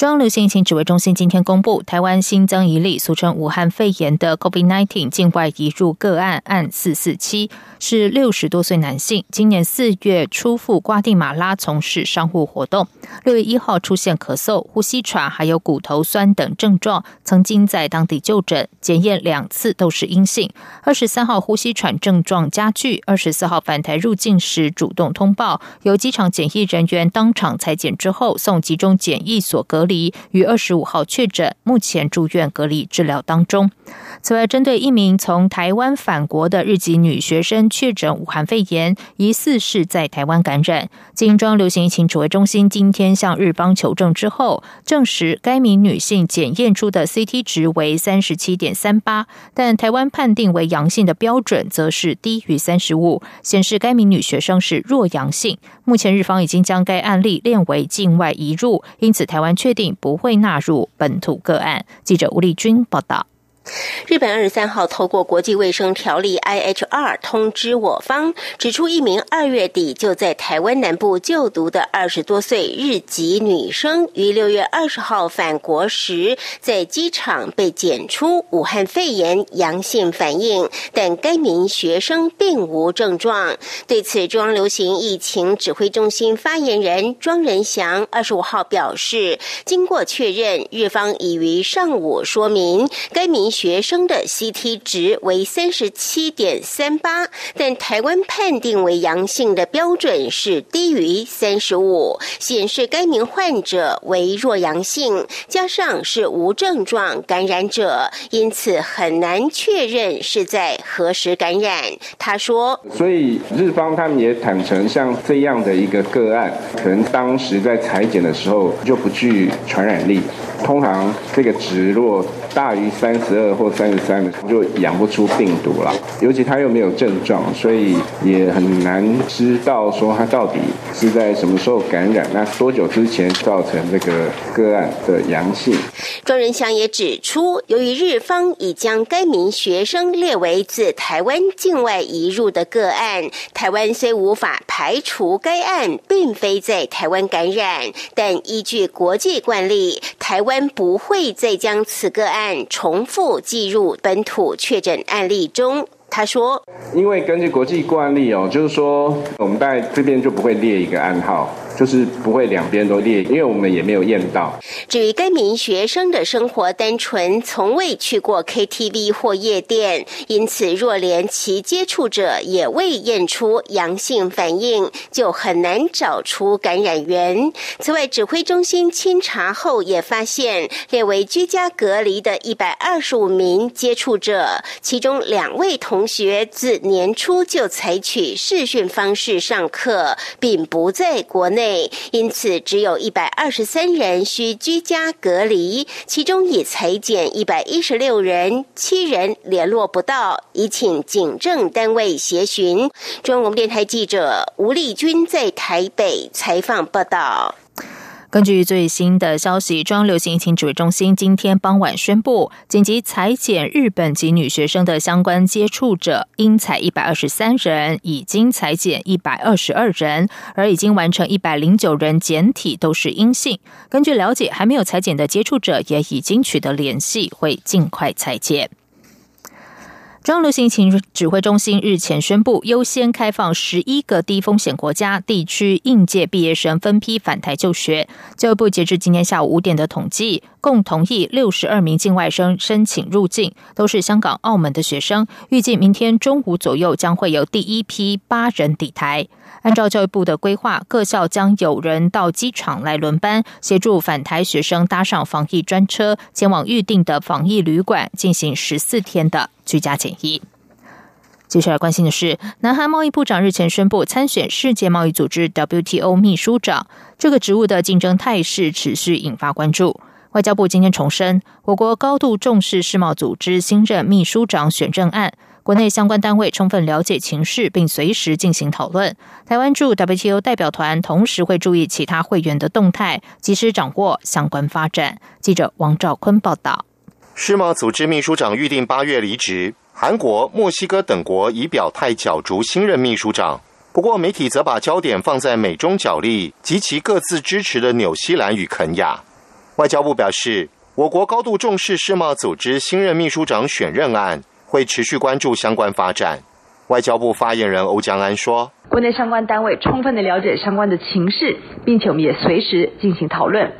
中央流行疫情指挥中心今天公布，台湾新增一例俗称武汉肺炎的 COVID-19 境外移入个案，案四四七，是六十多岁男性，今年四月初赴瓜地马拉从事商务活动，六月一号出现咳嗽、呼吸喘，还有骨头酸等症状，曾经在当地就诊，检验两次都是阴性。二十三号呼吸喘症状加剧，二十四号返台入境时主动通报，由机场检疫人员当场裁检之后送集中检疫所隔。离于二十五号确诊，目前住院隔离治疗当中。此外，针对一名从台湾返国的日籍女学生确诊武汉肺炎，疑似是在台湾感染。金庄流行疫情指挥中心今天向日方求证之后，证实该名女性检验出的 CT 值为三十七点三八，但台湾判定为阳性的标准则是低于三十五，显示该名女学生是弱阳性。目前日方已经将该案例列为境外移入，因此台湾确确定。不会纳入本土个案。记者吴丽君报道。日本二十三号透过国际卫生条例 （IHR） 通知我方，指出一名二月底就在台湾南部就读的二十多岁日籍女生，于六月二十号返国时，在机场被检出武汉肺炎阳性反应，但该名学生并无症状。对此，中央流行疫情指挥中心发言人庄仁祥二十五号表示，经过确认，日方已于上午说明该名。学生的 CT 值为三十七点三八，但台湾判定为阳性的标准是低于三十五，显示该名患者为弱阳性，加上是无症状感染者，因此很难确认是在何时感染。他说：“所以日方他们也坦诚，像这样的一个个案，可能当时在裁剪的时候就不具传染力。通常这个值若大于三十二或三十三的，就养不出病毒了。尤其他又没有症状，所以也很难知道说他到底是在什么时候感染，那多久之前造成这个个案的阳性。庄仁祥也指出，由于日方已将该名学生列为自台湾境外移入的个案，台湾虽无法排除该案并非在台湾感染，但依据国际惯例，台湾不会再将此个案。重复计入本土确诊案例中，他说：“因为根据国际惯例哦，就是说我们在这边就不会列一个暗号。”就是不会两边都列，因为我们也没有验到。至于该名学生的生活单纯，从未去过 KTV 或夜店，因此若连其接触者也未验出阳性反应，就很难找出感染源。此外，指挥中心清查后也发现，列为居家隔离的一百二十五名接触者，其中两位同学自年初就采取视讯方式上课，并不在国内。因此，只有一百二十三人需居家隔离，其中已裁减一百一十六人，七人联络不到，已请警政单位协寻。中央电台记者吴丽君在台北采访报道。根据最新的消息，中央流行疫情指挥中心今天傍晚宣布，紧急裁减日本籍女学生的相关接触者，应采一百二十三人，已经裁减一百二十二人，而已经完成一百零九人检体都是阴性。根据了解，还没有裁剪的接触者也已经取得联系，会尽快裁剪。中央流行情指挥中心日前宣布，优先开放十一个低风险国家地区应届毕业生分批返台就学。教育部截至今天下午五点的统计，共同意六十二名境外生申请入境，都是香港、澳门的学生。预计明天中午左右将会有第一批八人抵台。按照教育部的规划，各校将有人到机场来轮班，协助返台学生搭上防疫专车，前往预定的防疫旅馆进行十四天的居家检疫。接下来关心的是，南韩贸易部长日前宣布参选世界贸易组织 WTO 秘书长，这个职务的竞争态势持续引发关注。外交部今天重申，我国高度重视世贸组织新任秘书长选任案。国内相关单位充分了解情势，并随时进行讨论。台湾驻 WTO 代表团同时会注意其他会员的动态，及时掌握相关发展。记者王兆坤报道。世贸组织秘书长预定八月离职，韩国、墨西哥等国已表态角逐新任秘书长。不过，媒体则把焦点放在美中角力及其各自支持的纽西兰与肯亚。外交部表示，我国高度重视世贸组织新任秘书长选任案，会持续关注相关发展。外交部发言人欧江安说：“国内相关单位充分的了解相关的情势，并且我们也随时进行讨论。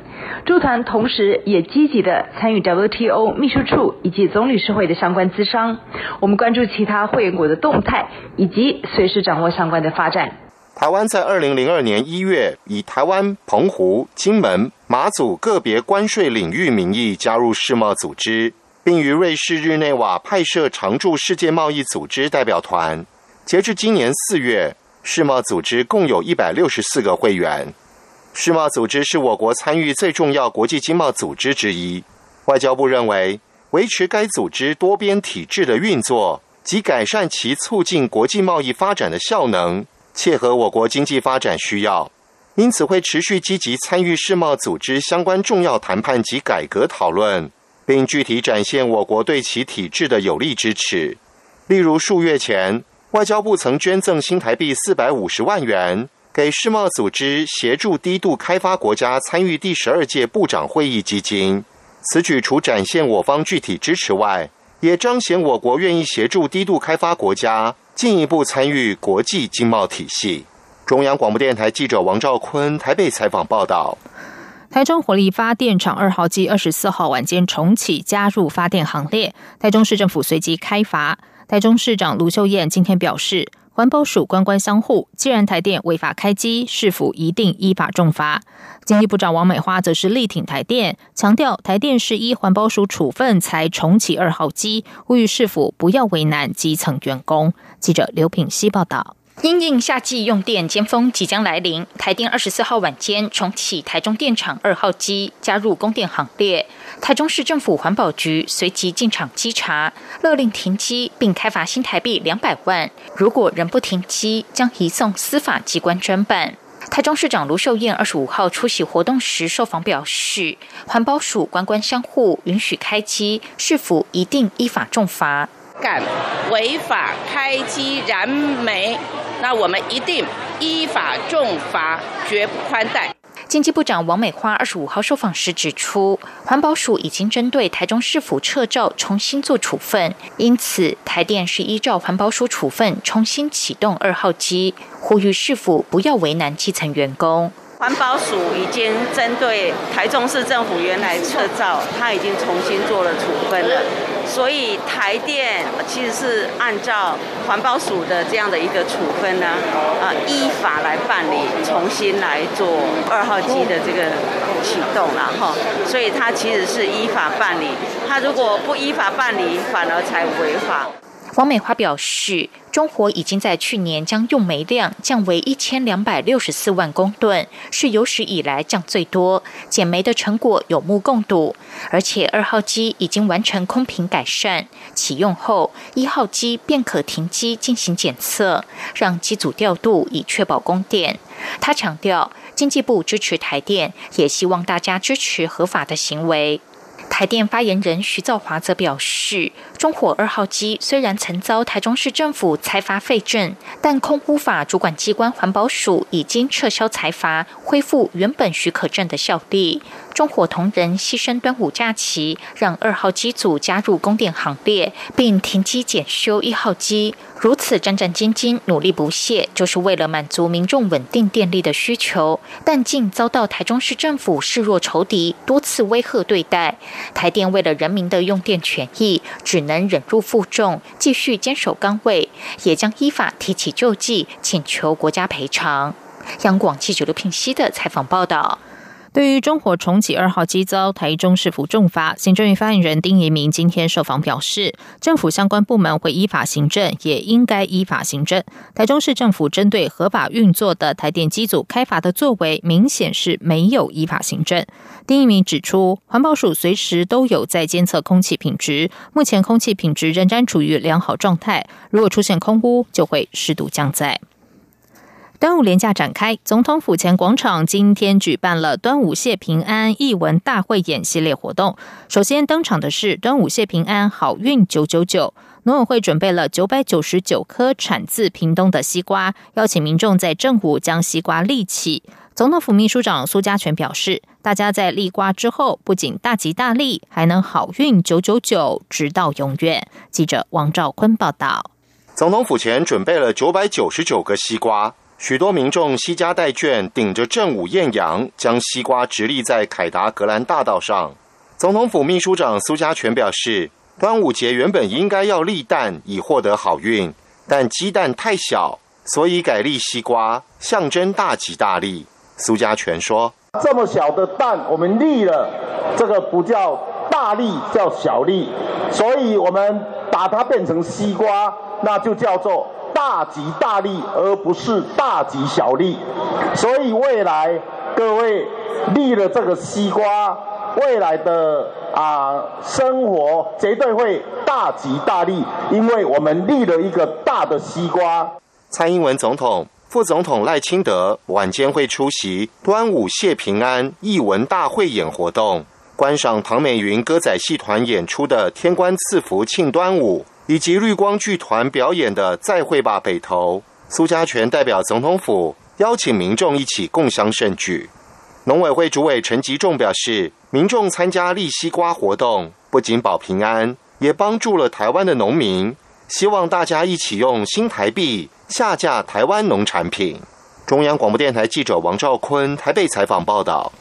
驻团同时也积极的参与 WTO 秘书处以及总理事会的相关资商。我们关注其他会员国的动态，以及随时掌握相关的发展。”台湾在二零零二年一月以台湾、澎湖、金门、马祖个别关税领域名义加入世贸组织，并于瑞士日内瓦派设常驻世界贸易组织代表团。截至今年四月，世贸组织共有一百六十四个会员。世贸组织是我国参与最重要国际经贸组织之一。外交部认为，维持该组织多边体制的运作及改善其促进国际贸易发展的效能。切合我国经济发展需要，因此会持续积极参与世贸组织相关重要谈判及改革讨论，并具体展现我国对其体制的有力支持。例如，数月前，外交部曾捐赠新台币四百五十万元给世贸组织，协助低度开发国家参与第十二届部长会议基金。此举除展现我方具体支持外，也彰显我国愿意协助低度开发国家。进一步参与国际经贸体系。中央广播电台记者王兆坤台北采访报道：台中火力发电厂二号机二十四号晚间重启，加入发电行列。台中市政府随即开阀。台中市长卢秀燕今天表示。环保署官官相护，既然台电违法开机，市府一定依法重罚？经济部长王美花则是力挺台电，强调台电是依环保署处分才重启二号机，呼吁市府不要为难基层员工。记者刘品希报道。因应夏季用电尖峰即将来临，台电二十四号晚间重启台中电厂二号机，加入供电行列。台中市政府环保局随即进场稽查，勒令停机，并开罚新台币两百万。如果仍不停机，将移送司法机关侦办。台中市长卢秀燕二十五号出席活动时受访表示，环保署官官相护，允许开机，是否一定依法重罚？敢违法开机燃煤，那我们一定依法重罚，绝不宽待。经济部长王美花二十五号受访时指出，环保署已经针对台中市府撤照重新做处分，因此台电是依照环保署处分重新启动二号机，呼吁市府不要为难基层员工。环保署已经针对台中市政府原来撤照，他已经重新做了处分了，所以台电其实是按照环保署的这样的一个处分呢，啊，依法来办理，重新来做二号机的这个启动了哈，所以它其实是依法办理，它如果不依法办理，反而才违法。王美花表示。中国已经在去年将用煤量降为一千两百六十四万公吨，是有史以来降最多，减煤的成果有目共睹。而且二号机已经完成空瓶改善，启用后一号机便可停机进行检测，让机组调度以确保供电。他强调，经济部支持台电，也希望大家支持合法的行为。台电发言人徐兆华则表示，中火二号机虽然曾遭台中市政府裁罚废证，但空污法主管机关环保署已经撤销裁罚，恢复原本许可证的效力。中火同仁牺牲端午假期，让二号机组加入供电行列，并停机检修一号机。如此战战兢兢、努力不懈，就是为了满足民众稳定电力的需求，但竟遭到台中市政府视若仇敌，多次威吓对待。台电为了人民的用电权益，只能忍辱负重，继续坚守岗位，也将依法提起救济，请求国家赔偿。央广记者刘聘熙的采访报道。对于中火重启二号机遭台中市府重罚，行政院发言人丁仪明今天受访表示，政府相关部门会依法行政，也应该依法行政。台中市政府针对合法运作的台电机组开罚的作为，明显是没有依法行政。丁仪明指出，环保署随时都有在监测空气品质，目前空气品质仍然处于良好状态，如果出现空污，就会适度降载。端午连假展开，总统府前广场今天举办了端午谢平安艺文大会演系列活动。首先登场的是端午谢平安好运九九九，农委会准备了九百九十九颗产自屏东的西瓜，邀请民众在正午将西瓜立起。总统府秘书长苏家全表示，大家在立瓜之后，不仅大吉大利，还能好运九九九，直到永远。记者王兆坤报道。总统府前准备了九百九十九个西瓜。许多民众惜家带眷，顶着正午艳阳，将西瓜直立在凯达格兰大道上。总统府秘书长苏家全表示，端午节原本应该要立蛋以获得好运，但鸡蛋太小，所以改立西瓜，象征大吉大利。苏家全说：“这么小的蛋，我们立了，这个不叫大利，叫小利，所以我们把它变成西瓜，那就叫做。”大吉大利，而不是大吉小利。所以未来各位立了这个西瓜，未来的啊生活绝对会大吉大利，因为我们立了一个大的西瓜。蔡英文总统、副总统赖清德晚间会出席端午谢平安艺文大会演活动，观赏唐美云歌仔戏团演出的《天官赐福庆端午》。以及绿光剧团表演的《再会吧北投》，苏家全代表总统府邀请民众一起共襄盛举。农委会主委陈吉仲表示，民众参加立西瓜活动，不仅保平安，也帮助了台湾的农民。希望大家一起用新台币下架台湾农产品。中央广播电台记者王兆坤台北采访报道。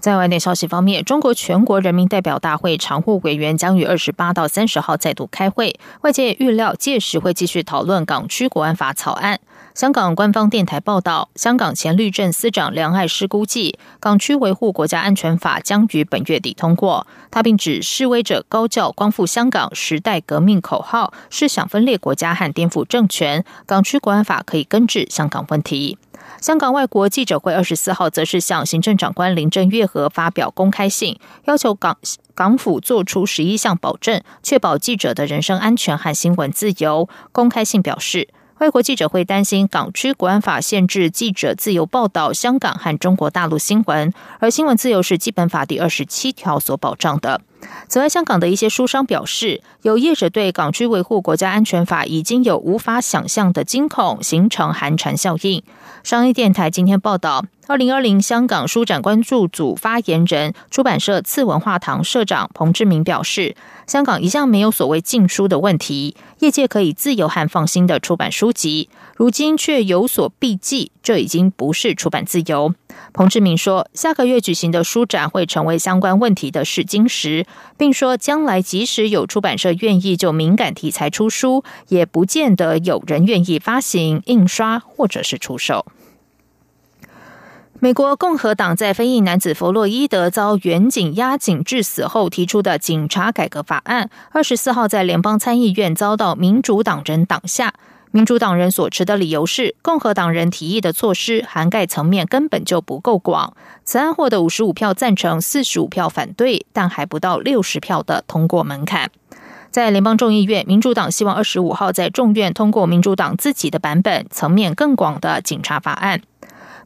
在外电消息方面，中国全国人民代表大会常务委员将于二十八到三十号再度开会，外界预料届时会继续讨论港区国安法草案。香港官方电台报道，香港前律政司长梁爱诗估计，港区维护国家安全法将于本月底通过。他并指，示威者高叫“光复香港时代革命”口号，是想分裂国家和颠覆政权。港区国安法可以根治香港问题。香港外国记者会二十四号则是向行政长官林郑月娥发表公开信，要求港港府做出十一项保证，确保记者的人身安全和新闻自由。公开信表示。外国记者会担心港区国安法限制记者自由报道香港和中国大陆新闻，而新闻自由是基本法第二十七条所保障的。此外，香港的一些书商表示，有业者对港区维护国家安全法已经有无法想象的惊恐，形成寒蝉效应。商业电台今天报道。二零二零香港书展关注组发言人、出版社次文化堂社长彭志明表示，香港一向没有所谓禁书的问题，业界可以自由和放心的出版书籍，如今却有所避忌，这已经不是出版自由。彭志明说，下个月举行的书展会成为相关问题的试金石，并说，将来即使有出版社愿意就敏感题材出书，也不见得有人愿意发行、印刷或者是出售。美国共和党在非裔男子弗洛伊德遭远警压颈致死后提出的警察改革法案，二十四号在联邦参议院遭到民主党人挡下。民主党人所持的理由是，共和党人提议的措施涵盖层面根本就不够广。此案获得五十五票赞成，四十五票反对，但还不到六十票的通过门槛。在联邦众议院，民主党希望二十五号在众院通过民主党自己的版本、层面更广的警察法案。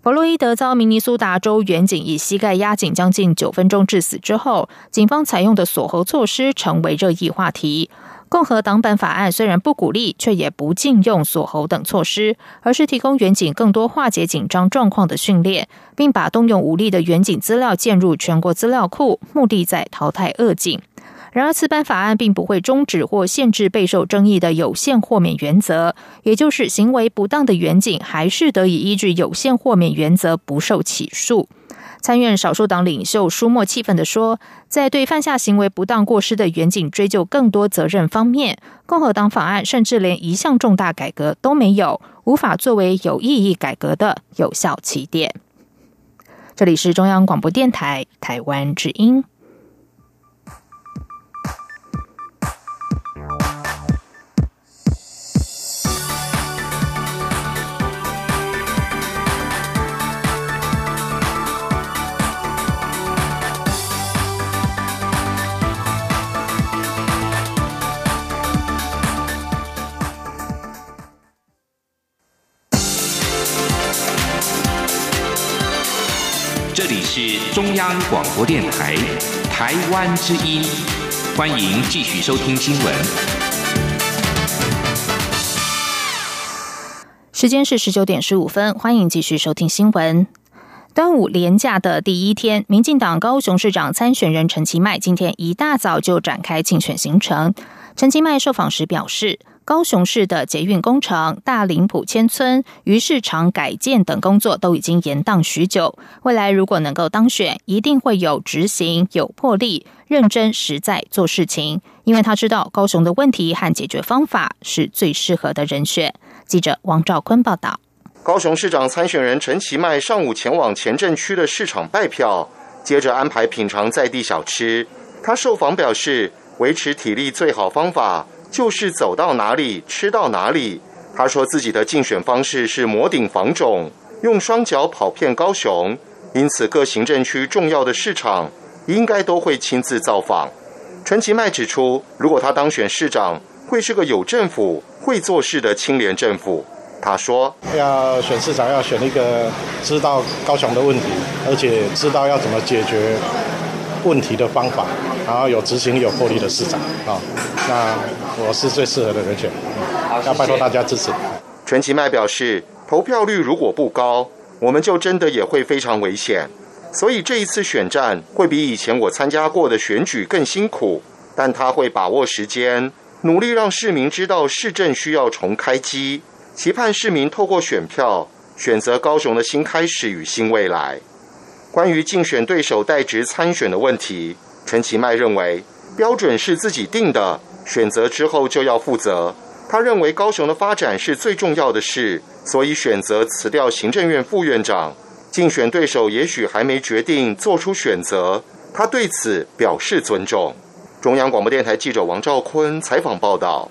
弗洛伊德遭明尼苏达州远警以膝盖压紧将近九分钟致死之后，警方采用的锁喉措施成为热议话题。共和党版法案虽然不鼓励，却也不禁用锁喉等措施，而是提供远警更多化解紧张状况的训练，并把动用武力的远警资料建入全国资料库，目的在淘汰恶警。然而，此版法案并不会终止或限制备受争议的有限豁免原则，也就是行为不当的远景还是得以依据有限豁免原则不受起诉。参院少数党领袖舒默气愤地说，在对犯下行为不当过失的远景追究更多责任方面，共和党法案甚至连一项重大改革都没有，无法作为有意义改革的有效起点。这里是中央广播电台台湾之音。是中央广播电台台湾之音，欢迎继续收听新闻。时间是十九点十五分，欢迎继续收听新闻。端午连假的第一天，民进党高雄市长参选人陈其迈今天一大早就展开竞选行程。陈其迈受访时表示。高雄市的捷运工程、大林埔迁村、鱼市场改建等工作都已经延宕许久。未来如果能够当选，一定会有执行、有魄力、认真实在做事情。因为他知道高雄的问题和解决方法是最适合的人选。记者王兆坤报道。高雄市长参选人陈其迈上午前往前镇区的市场拜票，接着安排品尝在地小吃。他受访表示，维持体力最好方法。就是走到哪里吃到哪里。他说自己的竞选方式是摩顶防肿，用双脚跑遍高雄，因此各行政区重要的市场应该都会亲自造访。陈其迈指出，如果他当选市长，会是个有政府、会做事的清廉政府。他说，要选市长，要选一个知道高雄的问题，而且知道要怎么解决。问题的方法，然后有执行力、有魄力的市长啊，那我是最适合的人选，要拜托大家支持。陈其迈表示，投票率如果不高，我们就真的也会非常危险。所以这一次选战会比以前我参加过的选举更辛苦，但他会把握时间，努力让市民知道市政需要重开机，期盼市民透过选票选择高雄的新开始与新未来。关于竞选对手代职参选的问题，陈其迈认为标准是自己定的，选择之后就要负责。他认为高雄的发展是最重要的事，所以选择辞掉行政院副院长。竞选对手也许还没决定做出选择，他对此表示尊重。中央广播电台记者王兆坤采访报道。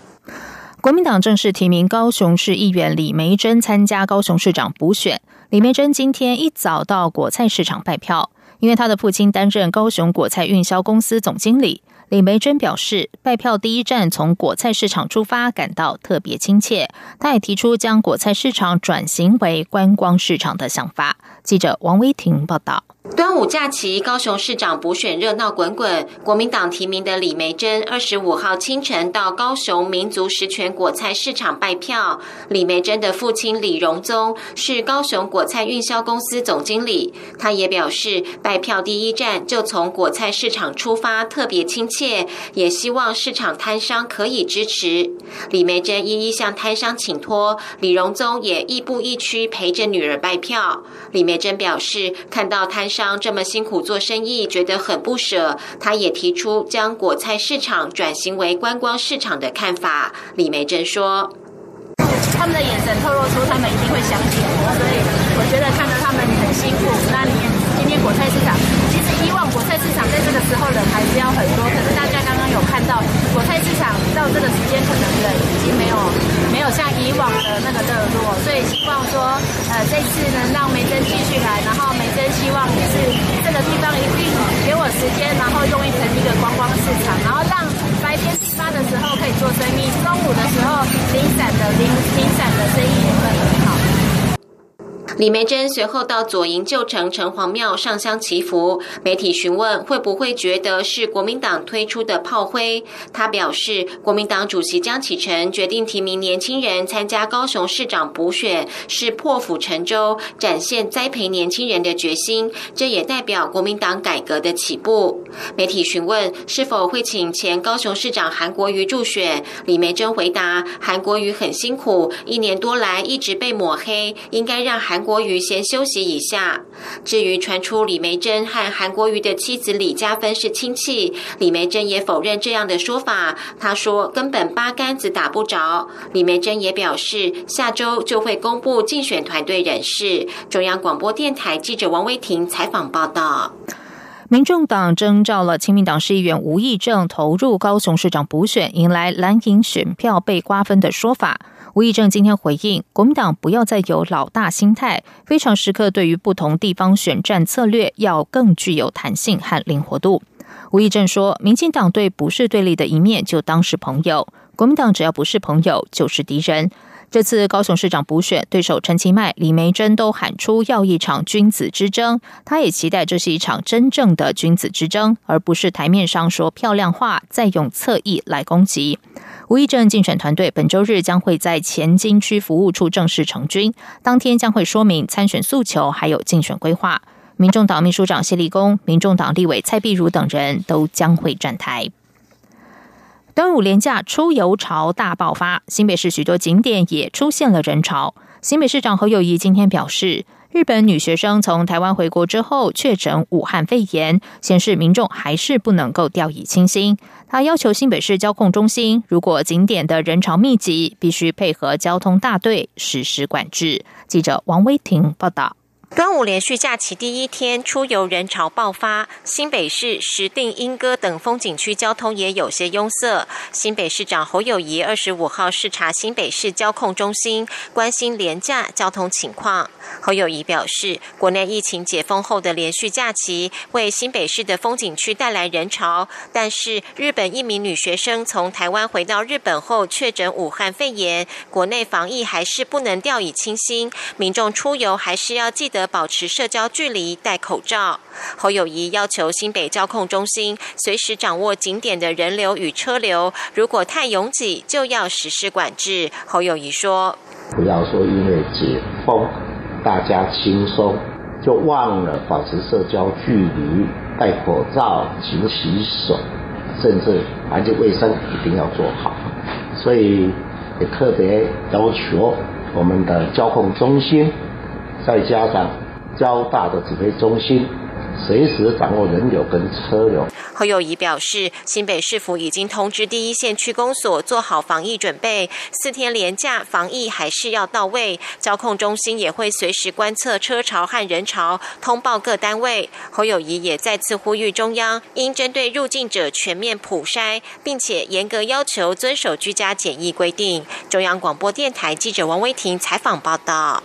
国民党正式提名高雄市议员李梅珍参加高雄市长补选。李梅珍今天一早到果菜市场拜票，因为她的父亲担任高雄果菜运销公司总经理。李梅珍表示，拜票第一站从果菜市场出发，感到特别亲切。她也提出将果菜市场转型为观光市场的想法。记者王威婷报道。端午假期，高雄市长补选热闹滚滚。国民党提名的李梅珍，二十五号清晨到高雄民族实权果菜市场拜票。李梅珍的父亲李荣宗是高雄果菜运销公司总经理，他也表示，拜票第一站就从果菜市场出发，特别亲切，也希望市场摊商可以支持。李梅珍一一向摊商请托，李荣宗也亦步亦趋陪着女儿拜票。李梅梅珍表示，看到摊。商这么辛苦做生意，觉得很不舍。他也提出将果菜市场转型为观光市场的看法。李梅珍说：“他们的眼神透露出他们一定会相信我，所以我觉得看到他们很辛苦。那你今天果菜市场，其实以往果菜市场在这个时候人还是要很多，可是大家刚刚有看到果菜市场到这个时间，可能人已经没有有像以往的那个热络，所以希望说，呃，这次能让梅珍继续来，然后梅珍。希望也是这个地方一定给我时间，然后用一成一个观光市场，然后让白天批发的时候可以做生意，中午的时候零散的零零散的生意也会很好。李梅珍随后到左营旧城城隍庙上香祈福。媒体询问会不会觉得是国民党推出的炮灰，他表示，国民党主席江启臣决定提名年轻人参加高雄市长补选，是破釜沉舟，展现栽培年轻人的决心。这也代表国民党改革的起步。媒体询问是否会请前高雄市长韩国瑜助选，李梅珍回答：韩国瑜很辛苦，一年多来一直被抹黑，应该让韩。国国瑜先休息一下。至于传出李梅珍和韩国瑜的妻子李嘉芬是亲戚，李梅珍也否认这样的说法。她说根本八竿子打不着。李梅珍也表示，下周就会公布竞选团队人士。中央广播电台记者王威婷采访报道。民众党征召了亲民党市议员吴益政投入高雄市长补选，迎来蓝营选票被瓜分的说法。吴益政今天回应，国民党不要再有老大心态，非常时刻对于不同地方选战策略要更具有弹性和灵活度。吴益政说，民进党对不是对立的一面就当是朋友，国民党只要不是朋友就是敌人。这次高雄市长补选，对手陈其迈、李梅珍都喊出要一场君子之争。他也期待这是一场真正的君子之争，而不是台面上说漂亮话，再用侧翼来攻击。吴益政竞选团队本周日将会在前金区服务处正式成军，当天将会说明参选诉求，还有竞选规划。民众党秘书长谢立功、民众党立委蔡碧如等人都将会站台。端午连假出游潮大爆发，新北市许多景点也出现了人潮。新北市长侯友谊今天表示，日本女学生从台湾回国之后确诊武汉肺炎，显示民众还是不能够掉以轻心。他要求新北市交控中心，如果景点的人潮密集，必须配合交通大队实施管制。记者王威婷报道。端午连续假期第一天，出游人潮爆发，新北市石碇、莺歌等风景区交通也有些拥塞。新北市长侯友谊二十五号视察新北市交控中心，关心廉价交通情况。侯友谊表示，国内疫情解封后的连续假期，为新北市的风景区带来人潮。但是，日本一名女学生从台湾回到日本后确诊武汉肺炎，国内防疫还是不能掉以轻心，民众出游还是要记得。保持社交距离，戴口罩。侯友谊要求新北交控中心随时掌握景点的人流与车流，如果太拥挤，就要实施管制。侯友谊说：“不要说因为解封，大家轻松，就忘了保持社交距离，戴口罩，勤洗手，甚至环境卫生一定要做好。所以也特别要求我们的交控中心。”再加上交大的指挥中心，随时掌握人流跟车流。侯友谊表示，新北市府已经通知第一线区公所做好防疫准备，四天连假防疫还是要到位。交控中心也会随时观测车潮和人潮，通报各单位。侯友谊也再次呼吁中央，应针对入境者全面普筛，并且严格要求遵守居家检疫规定。中央广播电台记者王威婷采访报道。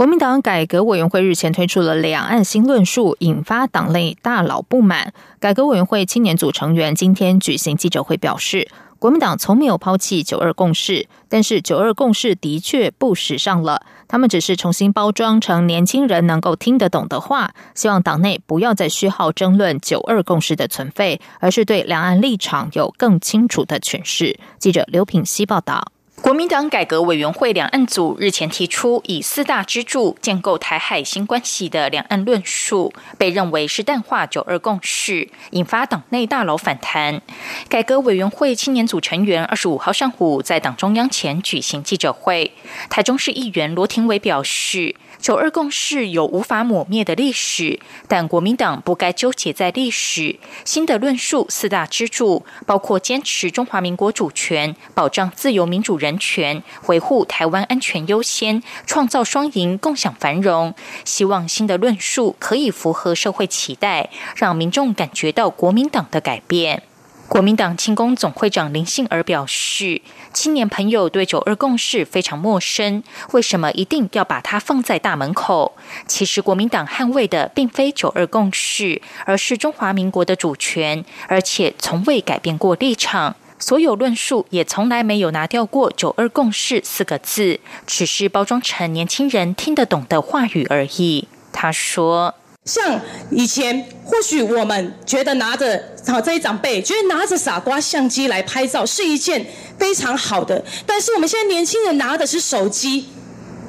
国民党改革委员会日前推出了两岸新论述，引发党内大佬不满。改革委员会青年组成员今天举行记者会表示，国民党从没有抛弃九二共识，但是九二共识的确不时尚了。他们只是重新包装成年轻人能够听得懂的话，希望党内不要再虚耗争论九二共识的存废，而是对两岸立场有更清楚的诠释。记者刘品希报道。国民党改革委员会两岸组日前提出以四大支柱建构台海新关系的两岸论述，被认为是淡化九二共识，引发党内大佬反弹。改革委员会青年组成员二十五号上午在党中央前举行记者会，台中市议员罗廷伟表示。九二共识有无法抹灭的历史，但国民党不该纠结在历史。新的论述四大支柱，包括坚持中华民国主权、保障自由民主人权、维护台湾安全优先、创造双赢、共享繁荣。希望新的论述可以符合社会期待，让民众感觉到国民党的改变。国民党庆功总会长林信儿表示，青年朋友对九二共识非常陌生，为什么一定要把它放在大门口？其实国民党捍卫的并非九二共识，而是中华民国的主权，而且从未改变过立场。所有论述也从来没有拿掉过九二共识四个字，只是包装成年轻人听得懂的话语而已。他说。像以前，或许我们觉得拿着好这些长辈觉得拿着傻瓜相机来拍照是一件非常好的，但是我们现在年轻人拿的是手机，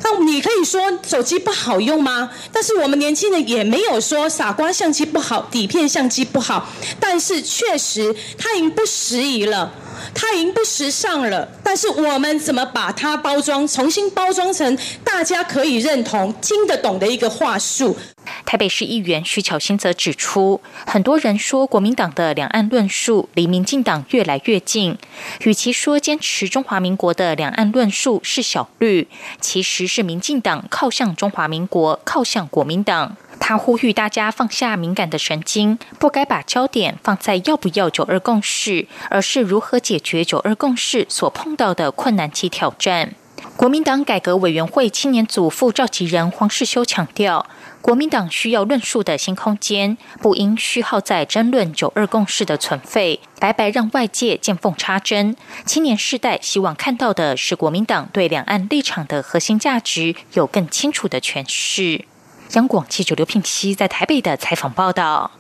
那你可以说手机不好用吗？但是我们年轻人也没有说傻瓜相机不好，底片相机不好。但是确实它已经不时宜了，它已经不时尚了。但是我们怎么把它包装，重新包装成大家可以认同、听得懂的一个话术？台北市议员徐巧芯则指出，很多人说国民党的两岸论述离民进党越来越近，与其说坚持中华民国的两岸论述是小绿，其实是民进党靠向中华民国，靠向国民党。他呼吁大家放下敏感的神经，不该把焦点放在要不要九二共识，而是如何解决九二共识所碰到的困难及挑战。国民党改革委员会青年组副召集人黄世修强调。国民党需要论述的新空间，不应虚耗在争论九二共识的存废，白白让外界见缝插针。青年世代希望看到的是国民党对两岸立场的核心价值有更清楚的诠释。央广记者刘聘熙在台北的采访报道。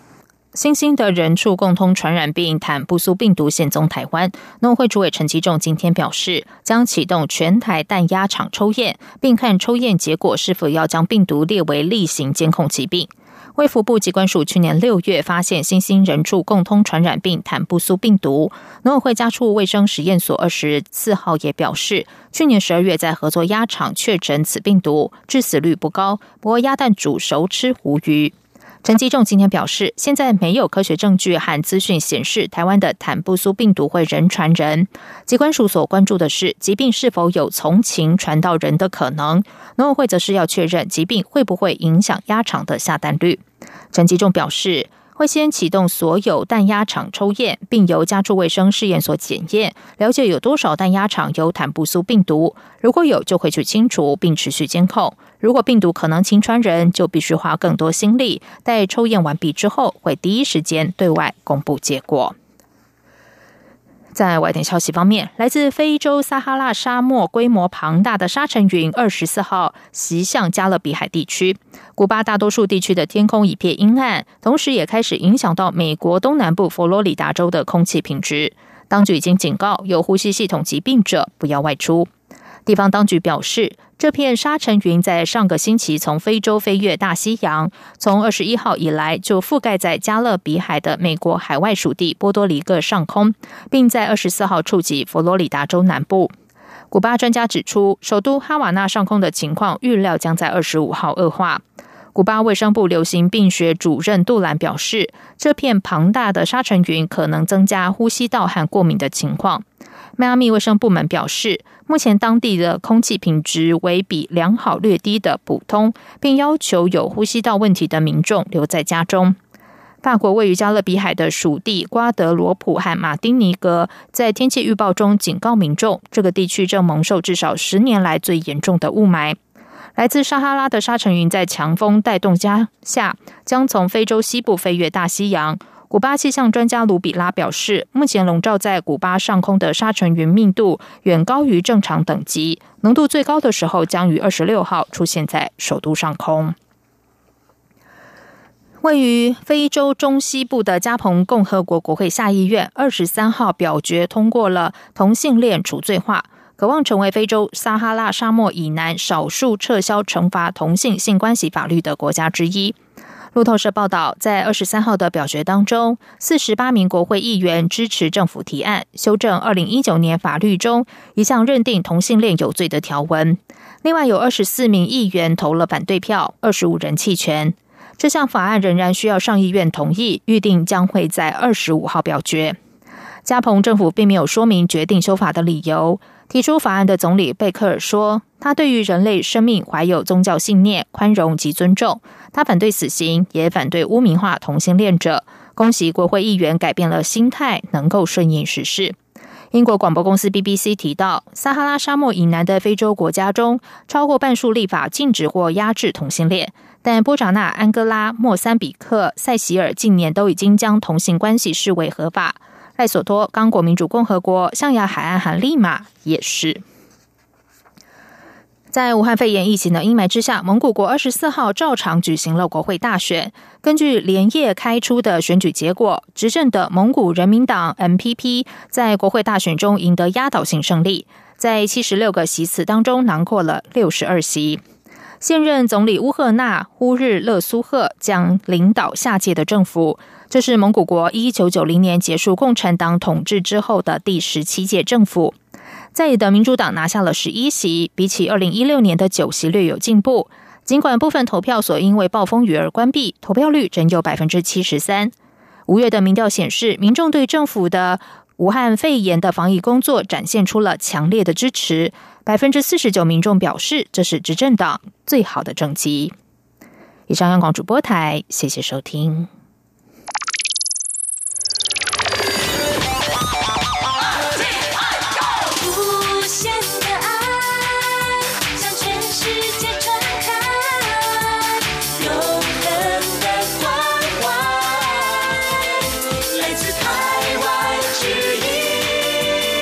新兴的人畜共通传染病坦布苏病毒现踪台湾，农委会主委陈其仲今天表示，将启动全台蛋鸭场抽验，并看抽验结果是否要将病毒列为例行监控疾病。卫福部机关署去年六月发现新兴人畜共通传染病坦布苏病毒，农委会家畜卫生实验所二十四号也表示，去年十二月在合作鸭场确诊此病毒，致死率不高，不过鸭蛋煮熟吃无虞。陈吉仲今天表示，现在没有科学证据和资讯显示台湾的坦布苏病毒会人传人。机关署所关注的是疾病是否有从禽传到人的可能。农委会则是要确认疾病会不会影响鸭场的下蛋率。陈吉仲表示。会先启动所有蛋鸭场抽验，并由家畜卫生试验所检验，了解有多少蛋鸭场有坦布苏病毒。如果有，就会去清除并持续监控。如果病毒可能侵穿人，就必须花更多心力。待抽验完毕之后，会第一时间对外公布结果。在外电消息方面，来自非洲撒哈拉沙漠规模庞大的沙尘云，二十四号袭向加勒比海地区。古巴大多数地区的天空一片阴暗，同时也开始影响到美国东南部佛罗里达州的空气品质。当局已经警告有呼吸系统疾病者不要外出。地方当局表示，这片沙尘云在上个星期从非洲飞越大西洋，从二十一号以来就覆盖在加勒比海的美国海外属地波多黎各上空，并在二十四号触及佛罗里达州南部。古巴专家指出，首都哈瓦那上空的情况预料将在二十五号恶化。古巴卫生部流行病学主任杜兰表示，这片庞大的沙尘云可能增加呼吸道和过敏的情况。迈阿密卫生部门表示，目前当地的空气品质为比良好略低的普通，并要求有呼吸道问题的民众留在家中。法国位于加勒比海的属地瓜德罗普和马丁尼格在天气预报中警告民众，这个地区正蒙受至少十年来最严重的雾霾。来自撒哈拉的沙尘云在强风带动加下，将从非洲西部飞越大西洋。古巴气象专家卢比拉表示，目前笼罩在古巴上空的沙尘云密度远高于正常等级，浓度最高的时候将于二十六号出现在首都上空。位于非洲中西部的加蓬共和国国会下议院二十三号表决通过了同性恋除罪化，渴望成为非洲撒哈拉沙漠以南少数撤销惩罚同性性关系法律的国家之一。路透社报道，在二十三号的表决当中，四十八名国会议员支持政府提案修正二零一九年法律中一项认定同性恋有罪的条文。另外有二十四名议员投了反对票，二十五人弃权。这项法案仍然需要上议院同意，预定将会在二十五号表决。加蓬政府并没有说明决定修法的理由。提出法案的总理贝克尔说，他对于人类生命怀有宗教信念、宽容及尊重。他反对死刑，也反对污名化同性恋者。恭喜国会议员改变了心态，能够顺应时事。英国广播公司 BBC 提到，撒哈拉沙漠以南的非洲国家中，超过半数立法禁止或压制同性恋，但波扎纳、安哥拉、莫桑比克、塞西尔近年都已经将同性关系视为合法。赖索托、刚果民主共和国、象牙海岸和利马也是。在武汉肺炎疫情的阴霾之下，蒙古国二十四号照常举行了国会大选。根据连夜开出的选举结果，执政的蒙古人民党 MPP 在国会大选中赢得压倒性胜利。在七十六个席次当中囊括了六十二席。现任总理乌赫纳呼日勒苏赫将领导下届的政府。这是蒙古国一九九零年结束共产党统治之后的第十七届政府。在野的民主党拿下了十一席，比起二零一六年的九席略有进步。尽管部分投票所因为暴风雨而关闭，投票率仍有百分之七十三。五月的民调显示，民众对政府的武汉肺炎的防疫工作展现出了强烈的支持。百分之四十九民众表示，这是执政党最好的政绩。以上，央广主播台，谢谢收听。